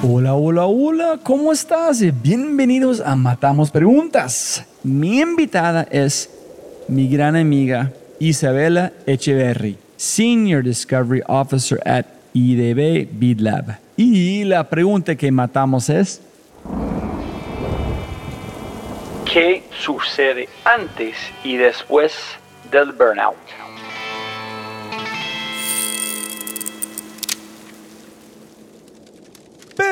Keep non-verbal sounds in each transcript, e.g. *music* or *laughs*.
Hola, hola, hola, ¿cómo estás? Bienvenidos a Matamos Preguntas. Mi invitada es mi gran amiga Isabela Echeverry, Senior Discovery Officer at IDB BidLab. Y la pregunta que matamos es... ¿Qué sucede antes y después del burnout?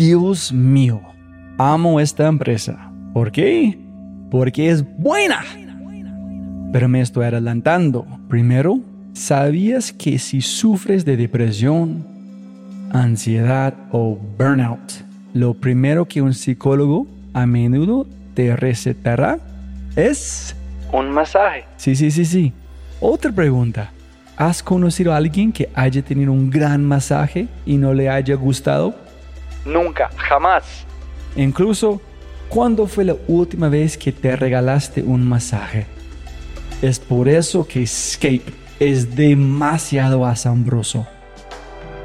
Dios mío, amo esta empresa. ¿Por qué? Porque es buena. Pero me estoy adelantando. Primero, ¿sabías que si sufres de depresión, ansiedad o burnout, lo primero que un psicólogo a menudo te recetará es... Un masaje. Sí, sí, sí, sí. Otra pregunta. ¿Has conocido a alguien que haya tenido un gran masaje y no le haya gustado? Nunca, jamás. Incluso, ¿cuándo fue la última vez que te regalaste un masaje? Es por eso que Escape es demasiado asombroso.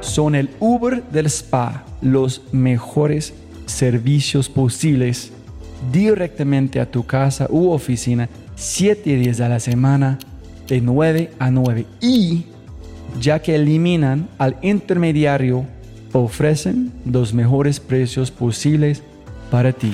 Son el Uber del spa, los mejores servicios posibles directamente a tu casa u oficina, 7 días a la semana, de 9 a 9. Y ya que eliminan al intermediario ofrecen los mejores precios posibles para ti.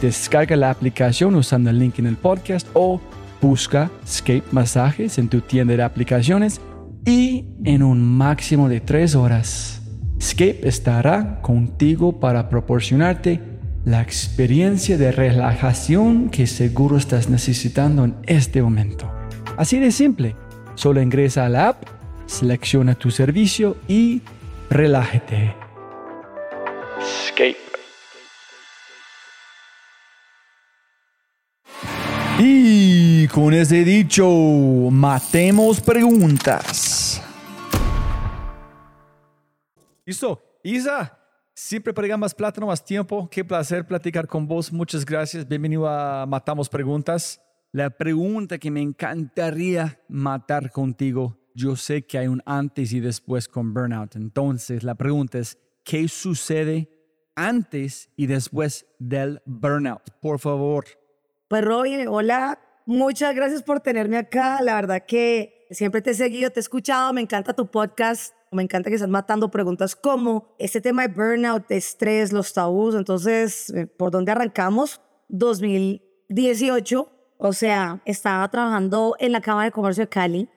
Descarga la aplicación usando el link en el podcast o busca Scape Masajes en tu tienda de aplicaciones y en un máximo de 3 horas. Scape estará contigo para proporcionarte la experiencia de relajación que seguro estás necesitando en este momento. Así de simple, solo ingresa a la app, selecciona tu servicio y relájate. Escape. Y con ese dicho, matemos preguntas. Listo, Isa. Siempre para más plátano, más tiempo. Qué placer platicar con vos. Muchas gracias. Bienvenido a Matamos Preguntas. La pregunta que me encantaría matar contigo yo sé que hay un antes y después con burnout. Entonces, la pregunta es, ¿qué sucede antes y después del burnout? Por favor. Pues Robin, hola, muchas gracias por tenerme acá. La verdad que siempre te he seguido, te he escuchado, me encanta tu podcast. Me encanta que estás matando preguntas como este tema de burnout, de estrés, los tabús. Entonces, eh, ¿por dónde arrancamos? 2018, o sea, estaba trabajando en la Cámara de Comercio de Cali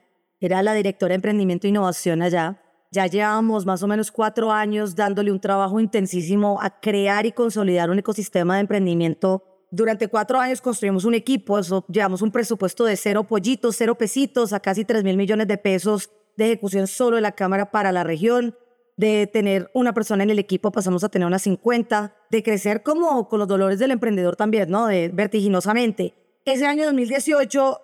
era la directora de Emprendimiento e Innovación allá. Ya llevábamos más o menos cuatro años dándole un trabajo intensísimo a crear y consolidar un ecosistema de emprendimiento. Durante cuatro años construimos un equipo, eso, llevamos un presupuesto de cero pollitos, cero pesitos, a casi tres mil millones de pesos de ejecución solo de la Cámara para la región. De tener una persona en el equipo pasamos a tener unas 50, de crecer como con los dolores del emprendedor también, ¿no? De vertiginosamente. Ese año 2018,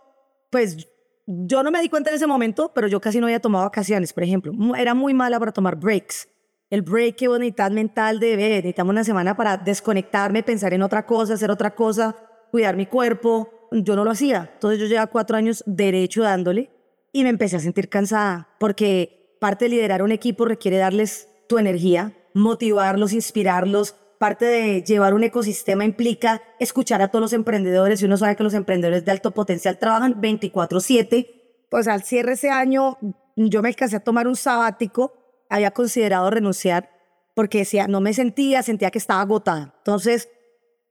pues yo no me di cuenta en ese momento, pero yo casi no había tomado vacaciones, por ejemplo. Era muy mala para tomar breaks. El break que vos necesitas mental de, ver, necesitamos una semana para desconectarme, pensar en otra cosa, hacer otra cosa, cuidar mi cuerpo. Yo no lo hacía. Entonces yo llevaba cuatro años derecho dándole y me empecé a sentir cansada porque parte de liderar un equipo requiere darles tu energía, motivarlos, inspirarlos, parte de llevar un ecosistema implica escuchar a todos los emprendedores y uno sabe que los emprendedores de alto potencial trabajan 24/7. Pues al cierre ese año yo me alcancé a tomar un sabático, había considerado renunciar porque decía, no me sentía, sentía que estaba agotada. Entonces,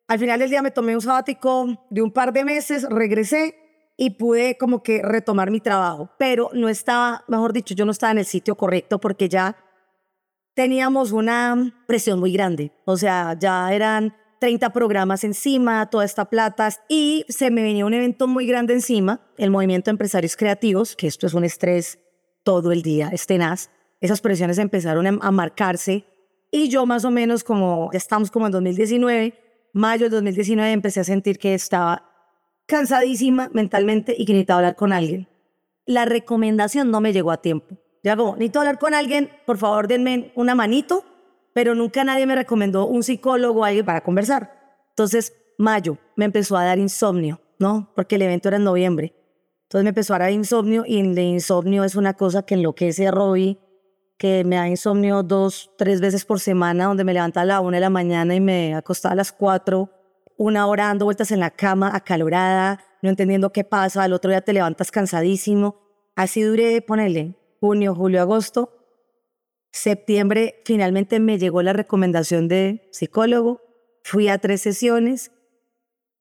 al final del día me tomé un sabático de un par de meses, regresé y pude como que retomar mi trabajo, pero no estaba, mejor dicho, yo no estaba en el sitio correcto porque ya teníamos una presión muy grande, o sea, ya eran 30 programas encima, toda esta plata, y se me venía un evento muy grande encima, el Movimiento de Empresarios Creativos, que esto es un estrés todo el día, es tenaz. Esas presiones empezaron a marcarse y yo más o menos como, ya estamos como en 2019, mayo de 2019, empecé a sentir que estaba cansadísima mentalmente y que necesitaba hablar con alguien. La recomendación no me llegó a tiempo. Ya como, necesito hablar con alguien, por favor denme una manito, pero nunca nadie me recomendó un psicólogo o alguien para conversar. Entonces, mayo me empezó a dar insomnio, ¿no? Porque el evento era en noviembre. Entonces me empezó a dar insomnio y el insomnio es una cosa que enloquece a Robbie, que me da insomnio dos, tres veces por semana, donde me levanta a la una de la mañana y me acostaba a las cuatro, una hora dando vueltas en la cama, acalorada, no entendiendo qué pasa, al otro día te levantas cansadísimo. Así duré, ponele, junio, julio, agosto. Septiembre finalmente me llegó la recomendación de psicólogo, fui a tres sesiones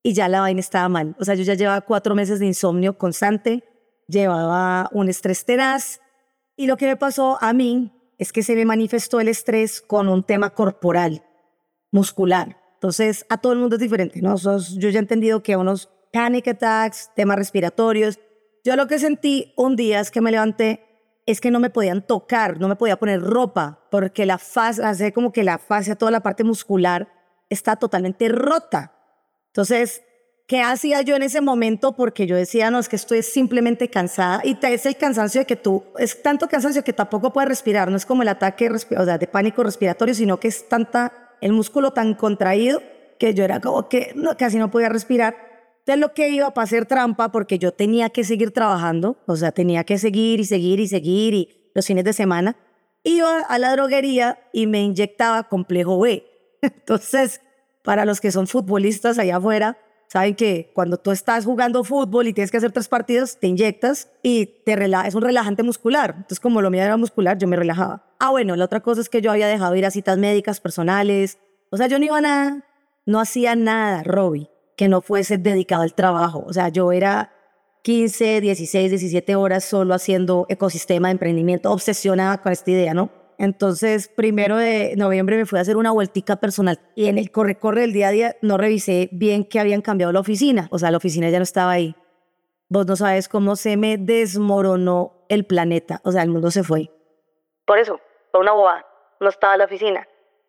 y ya la vaina estaba mal. O sea, yo ya llevaba cuatro meses de insomnio constante, llevaba un estrés tenaz y lo que me pasó a mí es que se me manifestó el estrés con un tema corporal, muscular. Entonces, a todo el mundo es diferente, ¿no? yo ya he entendido que unos panic attacks, temas respiratorios. Yo lo que sentí un día es que me levanté es que no me podían tocar, no me podía poner ropa, porque la fase, hace como que la fascia, toda la parte muscular está totalmente rota. Entonces, ¿qué hacía yo en ese momento? Porque yo decía, no, es que estoy simplemente cansada y te es el cansancio de que tú, es tanto cansancio que tampoco puedes respirar, no es como el ataque de pánico respiratorio, sino que es tanta, el músculo tan contraído que yo era como que no, casi no podía respirar entonces lo que iba para hacer trampa, porque yo tenía que seguir trabajando, o sea, tenía que seguir y seguir y seguir y los fines de semana, iba a la droguería y me inyectaba complejo B. *laughs* Entonces, para los que son futbolistas allá afuera, saben que cuando tú estás jugando fútbol y tienes que hacer tres partidos, te inyectas y te es un relajante muscular. Entonces, como lo mío era muscular, yo me relajaba. Ah, bueno, la otra cosa es que yo había dejado ir a citas médicas personales. O sea, yo no iba a nada, no hacía nada, Robbie que no fuese dedicado al trabajo. O sea, yo era 15, 16, 17 horas solo haciendo ecosistema de emprendimiento, obsesionada con esta idea, ¿no? Entonces, primero de noviembre me fui a hacer una vueltica personal y en el corre-corre del día a día no revisé bien que habían cambiado la oficina. O sea, la oficina ya no estaba ahí. Vos no sabes cómo se me desmoronó el planeta. O sea, el mundo se fue. Por eso, fue una boba. No estaba la oficina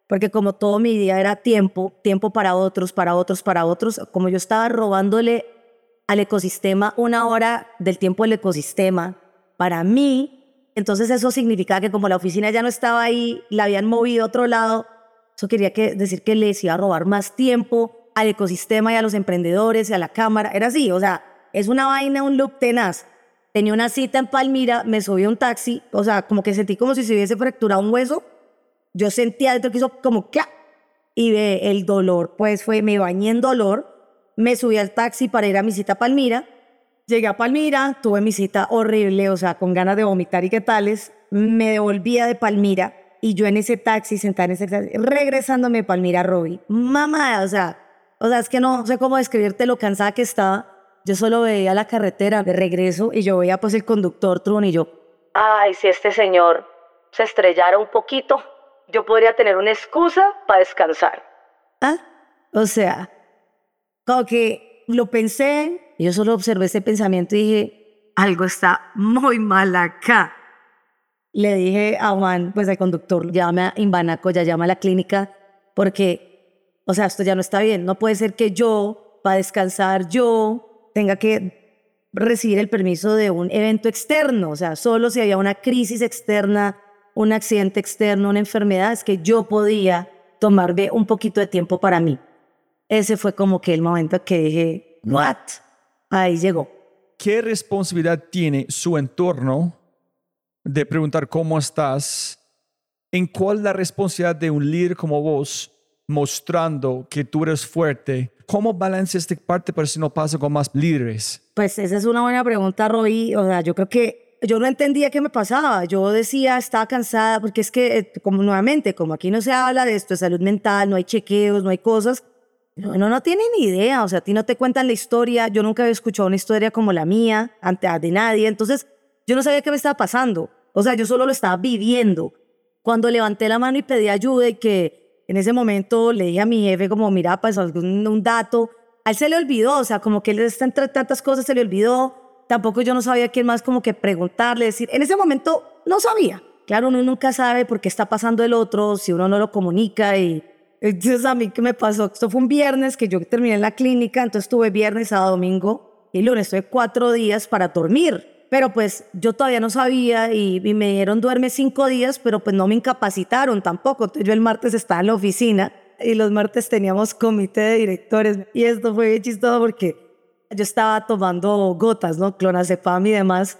porque como todo mi día era tiempo, tiempo para otros, para otros, para otros, como yo estaba robándole al ecosistema una hora del tiempo del ecosistema para mí, entonces eso significaba que como la oficina ya no estaba ahí, la habían movido a otro lado, eso quería que, decir que les iba a robar más tiempo al ecosistema y a los emprendedores y a la cámara, era así, o sea, es una vaina, un loop tenaz. Tenía una cita en Palmira, me subí a un taxi, o sea, como que sentí como si se hubiese fracturado un hueso, yo sentía dentro que hizo como que y el dolor, pues fue, me bañé en dolor, me subí al taxi para ir a mi cita a Palmira, llegué a Palmira, tuve mi cita horrible, o sea, con ganas de vomitar y qué tales, me devolvía de Palmira y yo en ese taxi, sentada en ese taxi, regresándome a Palmira, Robbie, mamá, o sea, o sea, es que no sé cómo describirte lo cansada que estaba, yo solo veía la carretera de regreso y yo veía pues el conductor Trun y yo, ay, si este señor se estrellara un poquito, yo podría tener una excusa para descansar. ¿Ah? O sea, como que lo pensé, yo solo observé ese pensamiento y dije, algo está muy mal acá. Le dije a Juan, pues al conductor, llame a Imbanaco, ya llama a la clínica, porque, o sea, esto ya no está bien. No puede ser que yo, para descansar, yo tenga que recibir el permiso de un evento externo. O sea, solo si había una crisis externa un accidente externo, una enfermedad, es que yo podía tomarme un poquito de tiempo para mí. Ese fue como que el momento que dije, ¿what? Ahí llegó. ¿Qué responsabilidad tiene su entorno de preguntar cómo estás? ¿En cuál la responsabilidad de un líder como vos mostrando que tú eres fuerte? ¿Cómo balanceas esta parte para si no pasa con más líderes? Pues esa es una buena pregunta, Roy. O sea, yo creo que yo no entendía qué me pasaba. Yo decía, estaba cansada, porque es que, eh, como nuevamente, como aquí no se habla de esto, de salud mental, no hay chequeos, no hay cosas, no, no, tienen ni idea, o sea, a ti no te cuentan la historia, yo nunca había escuchado una historia como la mía, ante de nadie, entonces yo no sabía qué me estaba pasando, o sea, yo solo lo estaba viviendo. Cuando levanté la mano y pedí ayuda y que en ese momento le dije a mi jefe como, mira, pues algún un dato, a él se le olvidó, o sea, como que él está entre tantas cosas, se le olvidó, tampoco yo no sabía quién más como que preguntarle, decir, en ese momento no sabía. Claro, uno nunca sabe por qué está pasando el otro, si uno no lo comunica y entonces a mí qué me pasó, esto fue un viernes que yo terminé en la clínica, entonces estuve viernes, sábado, domingo y lunes, estuve cuatro días para dormir. Pero pues yo todavía no sabía y, me dijeron duerme cinco días, pero pues no me incapacitaron tampoco. Entonces yo el martes estaba en la oficina y los martes teníamos comité de directores y esto fue bien chistoso porque yo estaba tomando gotas, ¿no? Clonazepam y demás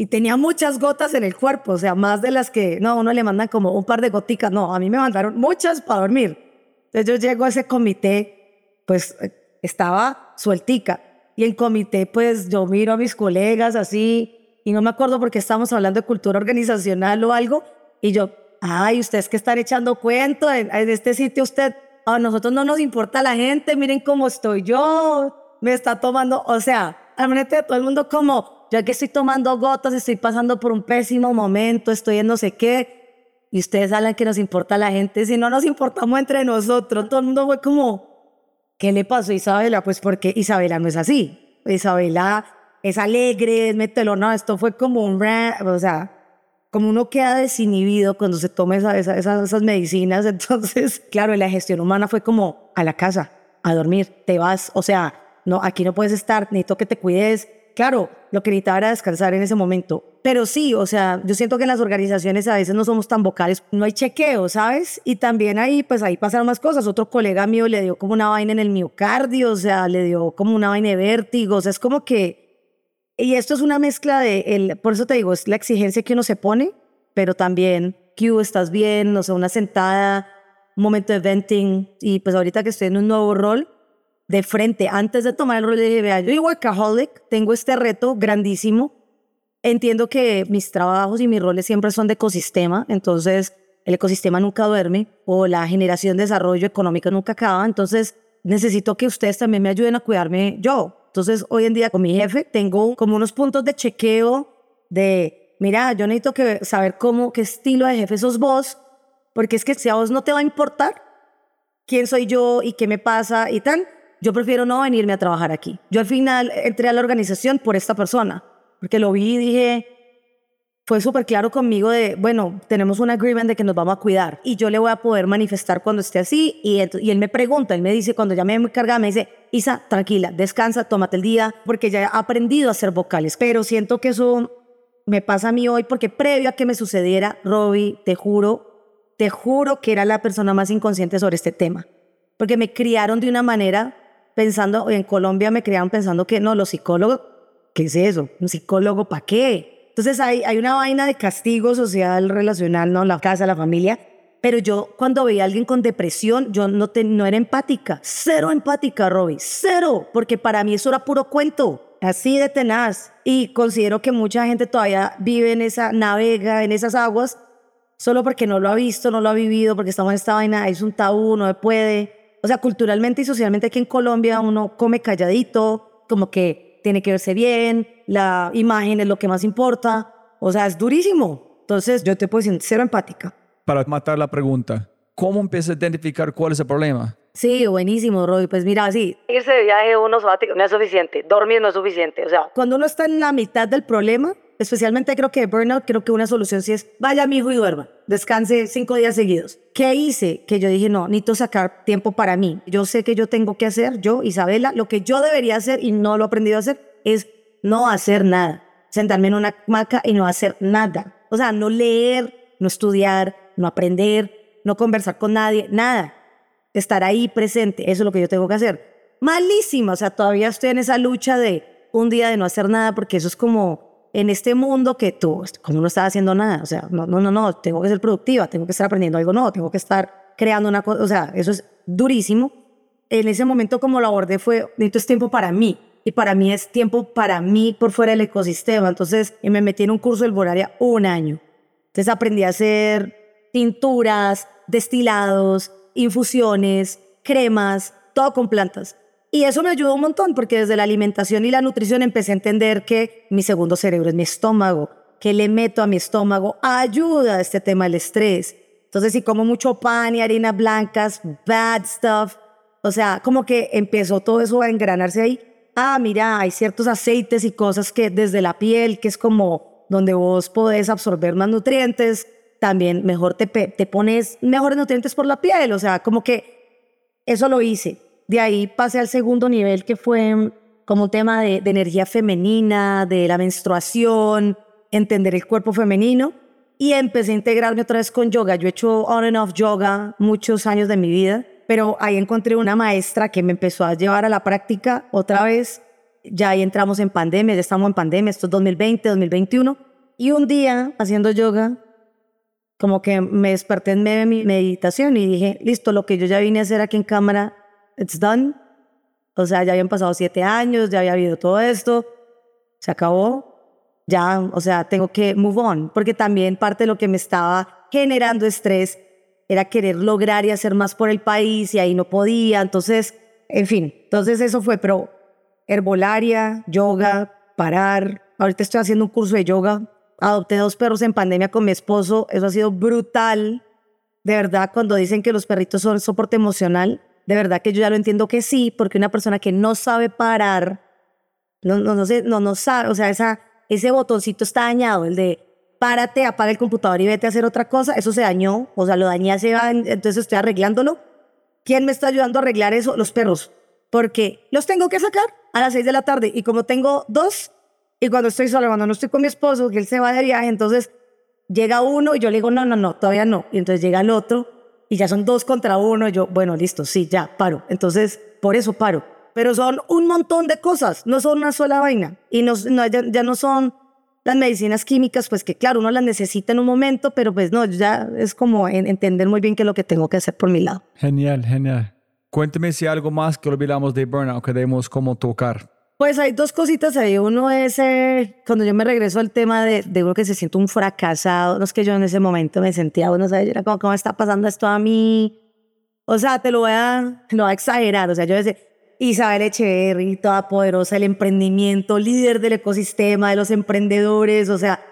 y tenía muchas gotas en el cuerpo, o sea, más de las que, no, uno le mandan como un par de goticas, no, a mí me mandaron muchas para dormir. Entonces yo llego a ese comité, pues estaba sueltica, y en comité, pues yo miro a mis colegas así, y no me acuerdo porque estábamos hablando de cultura organizacional o algo, y yo, ay, ustedes que están echando cuento en, en este sitio, usted, a nosotros no nos importa la gente, miren cómo estoy yo, me está tomando, o sea, al frente de todo el mundo como, yo aquí estoy tomando gotas, estoy pasando por un pésimo momento, estoy en no sé qué, y ustedes hablan que nos importa la gente, si no nos importamos entre nosotros, todo el mundo fue como, ¿qué le pasó a Isabela? Pues porque Isabela no es así, Isabela es alegre, es metelona, esto fue como un, o sea, como uno queda desinhibido cuando se toma esa, esa, esas, esas medicinas, *laughs* entonces, claro, la gestión humana fue como a la casa, a dormir, te vas, o sea, no, aquí no puedes estar, necesito que te cuides, claro, lo que necesitaba era descansar en ese momento. Pero sí, o sea, yo siento que en las organizaciones a veces no somos tan vocales, no hay chequeo, ¿sabes? Y también ahí, pues ahí pasaron más cosas. Otro colega mío le dio como una vaina en el miocardio, o sea, le dio como una vaina de vértigo, o sea, es como que... Y esto es una mezcla de, el, por eso te digo, es la exigencia que uno se pone, pero también, Q, estás bien, o sea, una sentada, un momento de venting, y pues ahorita que estoy en un nuevo rol, de frente, antes de tomar el rol, de vea, yo soy workaholic, tengo este reto grandísimo. Entiendo que mis trabajos y mis roles siempre son de ecosistema, entonces el ecosistema nunca duerme o la generación de desarrollo económico nunca acaba, entonces necesito que ustedes también me ayuden a cuidarme yo. Entonces, hoy en día con mi jefe tengo como unos puntos de chequeo de, mira, yo necesito saber cómo, qué estilo de jefe sos vos, porque es que si a vos no te va a importar quién soy yo y qué me pasa y tal, yo prefiero no venirme a trabajar aquí. Yo al final entré a la organización por esta persona, porque lo vi y dije, fue súper claro conmigo de, bueno, tenemos un agreement de que nos vamos a cuidar y yo le voy a poder manifestar cuando esté así y, y él me pregunta, él me dice, cuando ya me carga, me dice, Isa, tranquila, descansa, tómate el día, porque ya he aprendido a hacer vocales, pero siento que eso me pasa a mí hoy porque previo a que me sucediera, Robbie, te juro, te juro que era la persona más inconsciente sobre este tema, porque me criaron de una manera pensando, en Colombia me criaron pensando que no, los psicólogos, ¿qué es eso? ¿Un psicólogo para qué? Entonces hay, hay una vaina de castigo social, relacional, ¿no? La casa, la familia. Pero yo cuando veía a alguien con depresión, yo no, te, no era empática. Cero empática, Robbie. Cero. Porque para mí eso era puro cuento. Así de tenaz. Y considero que mucha gente todavía vive en esa, navega en esas aguas, solo porque no lo ha visto, no lo ha vivido, porque estamos en esta vaina, es un tabú, no se puede o sea, culturalmente y socialmente aquí en Colombia uno come calladito, como que tiene que verse bien, la imagen es lo que más importa, o sea, es durísimo. Entonces yo te puedo decir, cero empática. Para matar la pregunta, ¿cómo empiezas a identificar cuál es el problema? Sí, buenísimo, Roy. Pues mira, sí, irse de viaje uno sabático no es suficiente, dormir no es suficiente. O sea, cuando uno está en la mitad del problema, especialmente creo que burnout, creo que una solución sí es, vaya mi y duerma, descanse cinco días seguidos. ¿Qué hice? Que yo dije, no, necesito sacar tiempo para mí. Yo sé que yo tengo que hacer, yo, Isabela, lo que yo debería hacer y no lo he aprendido a hacer es no hacer nada. Sentarme en una maca y no hacer nada. O sea, no leer, no estudiar, no aprender, no conversar con nadie, nada. Estar ahí presente, eso es lo que yo tengo que hacer. Malísima, o sea, todavía estoy en esa lucha de un día de no hacer nada porque eso es como en este mundo que tú, como no estás haciendo nada, o sea, no, no, no, no, tengo que ser productiva, tengo que estar aprendiendo algo nuevo, tengo que estar creando una cosa, o sea, eso es durísimo. En ese momento como lo abordé fue, necesito es tiempo para mí. Y para mí es tiempo para mí por fuera del ecosistema. Entonces me metí en un curso de herbolaria un año. Entonces aprendí a hacer tinturas, destilados, infusiones, cremas, todo con plantas. Y eso me ayudó un montón porque desde la alimentación y la nutrición empecé a entender que mi segundo cerebro es mi estómago, que le meto a mi estómago ayuda a este tema del estrés. Entonces, si como mucho pan y harinas blancas, bad stuff, o sea, como que empezó todo eso a engranarse ahí. Ah, mira, hay ciertos aceites y cosas que desde la piel, que es como donde vos podés absorber más nutrientes, también mejor te, te pones mejores nutrientes por la piel. O sea, como que eso lo hice. De ahí pasé al segundo nivel que fue como un tema de, energía femenina, de la menstruación, entender el cuerpo femenino y empecé a integrarme otra vez con yoga. Yo he hecho on and off yoga muchos años de mi vida, pero ahí encontré una maestra que me empezó a llevar a la práctica otra vez. Ya ahí entramos en pandemia, ya estamos en pandemia, esto es 2020, 2021. Y un día haciendo yoga, como que me desperté en medio de mi meditación y dije, listo, lo que yo ya vine a hacer aquí en cámara it's done. O sea, ya habían pasado siete años, ya había habido todo esto, se acabó. Ya, o sea, tengo que move on, porque también parte de lo que me estaba generando estrés era querer lograr y hacer más por el país y ahí no podía. Entonces, en fin, entonces eso fue, pero herbolaria, yoga, parar. Ahorita estoy haciendo un curso de yoga. Adopté dos perros en pandemia con mi esposo. Eso ha sido brutal. De verdad, cuando dicen que los perritos son soporte emocional, de verdad que yo ya lo entiendo que sí, porque una persona que no sabe parar, no, no, no, sé, no, no sabe, o sea, esa, ese botoncito está dañado, el de párate, apaga el computador y vete a hacer otra cosa, eso se dañó, o sea, lo dañé hace, entonces estoy arreglándolo. ¿Quién me está ayudando a arreglar eso? Los perros, porque los tengo que sacar a las seis de la tarde y como tengo dos, y cuando estoy sola, cuando no estoy con mi esposo, que él se va de viaje, entonces llega uno y yo le digo, no, no, no, todavía no, y entonces llega el otro y ya son dos contra uno, yo, bueno, listo, sí, ya, paro. Entonces, por eso paro. Pero son un montón de cosas, no son una sola vaina. Y no, ya, no son las medicinas químicas, pues que claro, uno las necesita en un momento, pero pues no, ya es como entender muy bien qué es lo que tengo que hacer por mi lado. Genial, genial. Cuénteme si hay algo más que olvidamos de burnout que debemos como tocar. Pues hay dos cositas ahí. Uno es eh, cuando yo me regreso al tema de, de, uno que se siente un fracasado. No es que yo en ese momento me sentía, bueno, ¿sabes? Yo era como, ¿cómo está pasando esto a mí? O sea, te lo voy a, lo voy a exagerar. O sea, yo decía, Isabel Echeverry, toda poderosa, el emprendimiento, líder del ecosistema, de los emprendedores. O sea,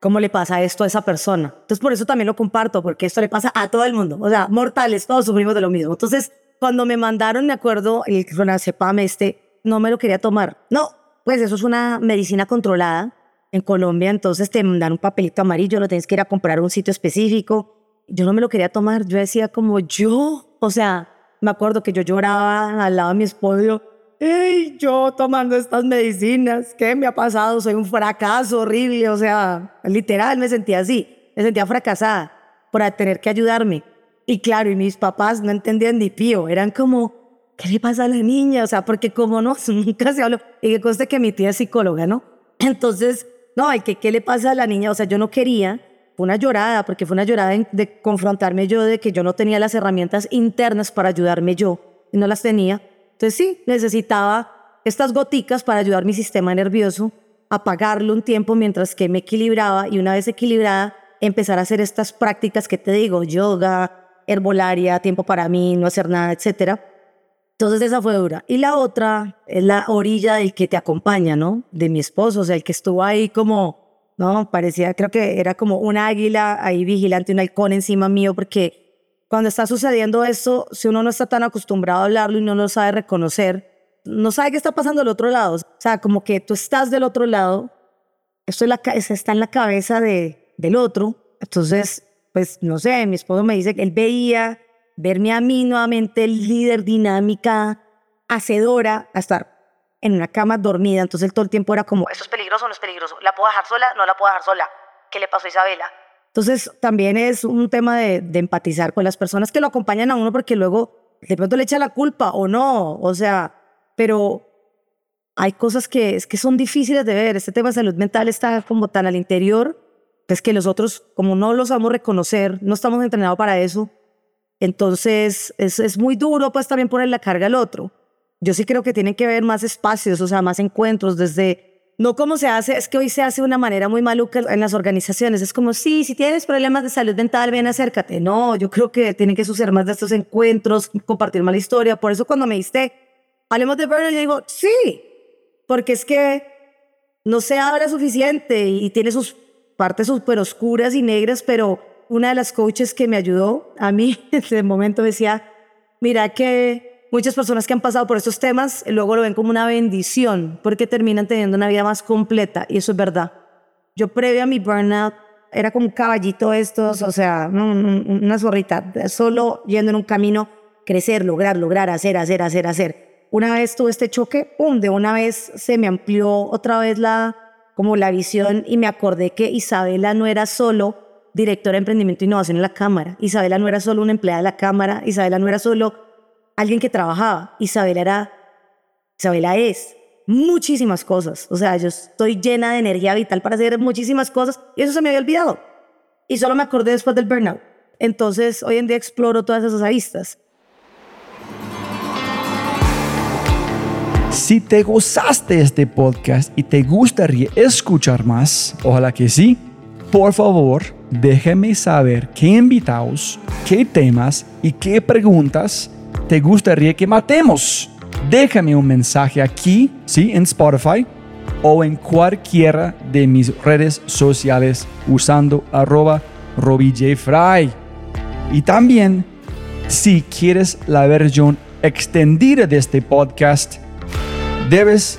¿cómo le pasa esto a esa persona? Entonces, por eso también lo comparto, porque esto le pasa a todo el mundo. O sea, mortales, todos sufrimos de lo mismo. Entonces, cuando me mandaron, me acuerdo, el CEPAM este, no me lo quería tomar. No, pues eso es una medicina controlada en Colombia, entonces te dan un papelito amarillo, lo tienes que ir a comprar a un sitio específico. Yo no me lo quería tomar, yo decía como yo, o sea, me acuerdo que yo lloraba al lado de mi esposo, ¡Ey, yo tomando estas medicinas! ¿Qué me ha pasado? Soy un fracaso horrible, o sea, literal me sentía así, me sentía fracasada por tener que ayudarme. Y claro, y mis papás no entendían ni pío, eran como, ¿qué le pasa a la niña? O sea, porque como no, *laughs* nunca se habló. Y que conste que mi tía es psicóloga, ¿no? *clears throat* Entonces, no, hay que, ¿qué le pasa a la niña? O sea, yo no quería, fue una llorada, porque fue una llorada de, confrontarme yo de que yo no tenía las herramientas internas para ayudarme yo, y no las tenía. Entonces sí, necesitaba estas goticas para ayudar mi sistema nervioso apagarlo un tiempo mientras que me equilibraba y una vez equilibrada empezar a hacer estas prácticas que te digo, yoga, herbolaria, tiempo para mí, no hacer nada, etcétera entonces esa fue dura. Y la otra es la orilla del que te acompaña, ¿no? De mi esposo, o sea, el que estuvo ahí como, ¿no? Parecía, creo que era como un águila ahí vigilante, un halcón encima mío, porque cuando está sucediendo eso, si uno no está tan acostumbrado a hablarlo y no lo sabe reconocer, no sabe qué está pasando al otro lado. O sea, como que tú estás del otro lado, esto está en la cabeza de, del otro. Entonces, pues no sé, mi esposo me dice que él veía verme a mí nuevamente líder, dinámica, hacedora, a estar en una cama dormida. Entonces todo el tiempo era como, ¿esto es peligroso o no es peligroso? ¿La puedo dejar sola? No la puedo dejar sola. ¿Qué le pasó a Isabela? Entonces también es un tema de, empatizar con las personas que lo acompañan a uno porque luego de pronto le echa la culpa o no. O sea, pero hay cosas que, es que son difíciles de ver. Este tema de salud mental está como tan al interior, pues que nosotros, como no lo sabemos reconocer, no estamos entrenados para eso, entonces, es, es muy duro pues también poner la carga al otro. yo sí creo que tienen que haber más espacios, o sea, más encuentros desde no como se hace, es que hoy se hace de una manera muy maluca en las organizaciones. Es como, sí, si tienes problemas de salud mental, ven, acércate. No, yo creo que tienen que suceder más de estos encuentros, compartir más la historia. Por eso cuando me diste, hablemos de burnout, yo digo, sí, porque es que no se habla suficiente y tiene sus partes súper oscuras y negras, pero una de las coaches que me ayudó a mí *laughs* en ese momento decía, mira que muchas personas que han pasado por estos temas luego lo ven como una bendición porque terminan teniendo una vida más completa y eso es verdad. Yo previo a mi burnout era como un caballito estos, o sea, una zorrita, solo yendo en un camino, crecer, lograr, lograr, hacer, hacer, hacer, hacer. Una vez tuve este choque, ¡pum! De una vez se me amplió otra vez la, como la visión y me acordé que Isabela no era solo directora de emprendimiento e innovación en la Cámara, Isabela no era solo una empleada de la Cámara, Isabela no era solo alguien que trabajaba. Isabela era, Isabela es muchísimas cosas. O sea, yo estoy llena de energía vital para hacer muchísimas cosas y eso se me había olvidado. Y solo me acordé después del burnout. Entonces, hoy en día exploro todas esas aristas. Si te gozaste este podcast y te gustaría escuchar más, ojalá que sí, por favor, déjeme saber qué invitados, qué temas y qué preguntas te gustaría que matemos? Déjame un mensaje aquí, ¿sí? En Spotify o en cualquiera de mis redes sociales usando arroba RobbieJFry. Y también, si quieres la versión extendida de este podcast, debes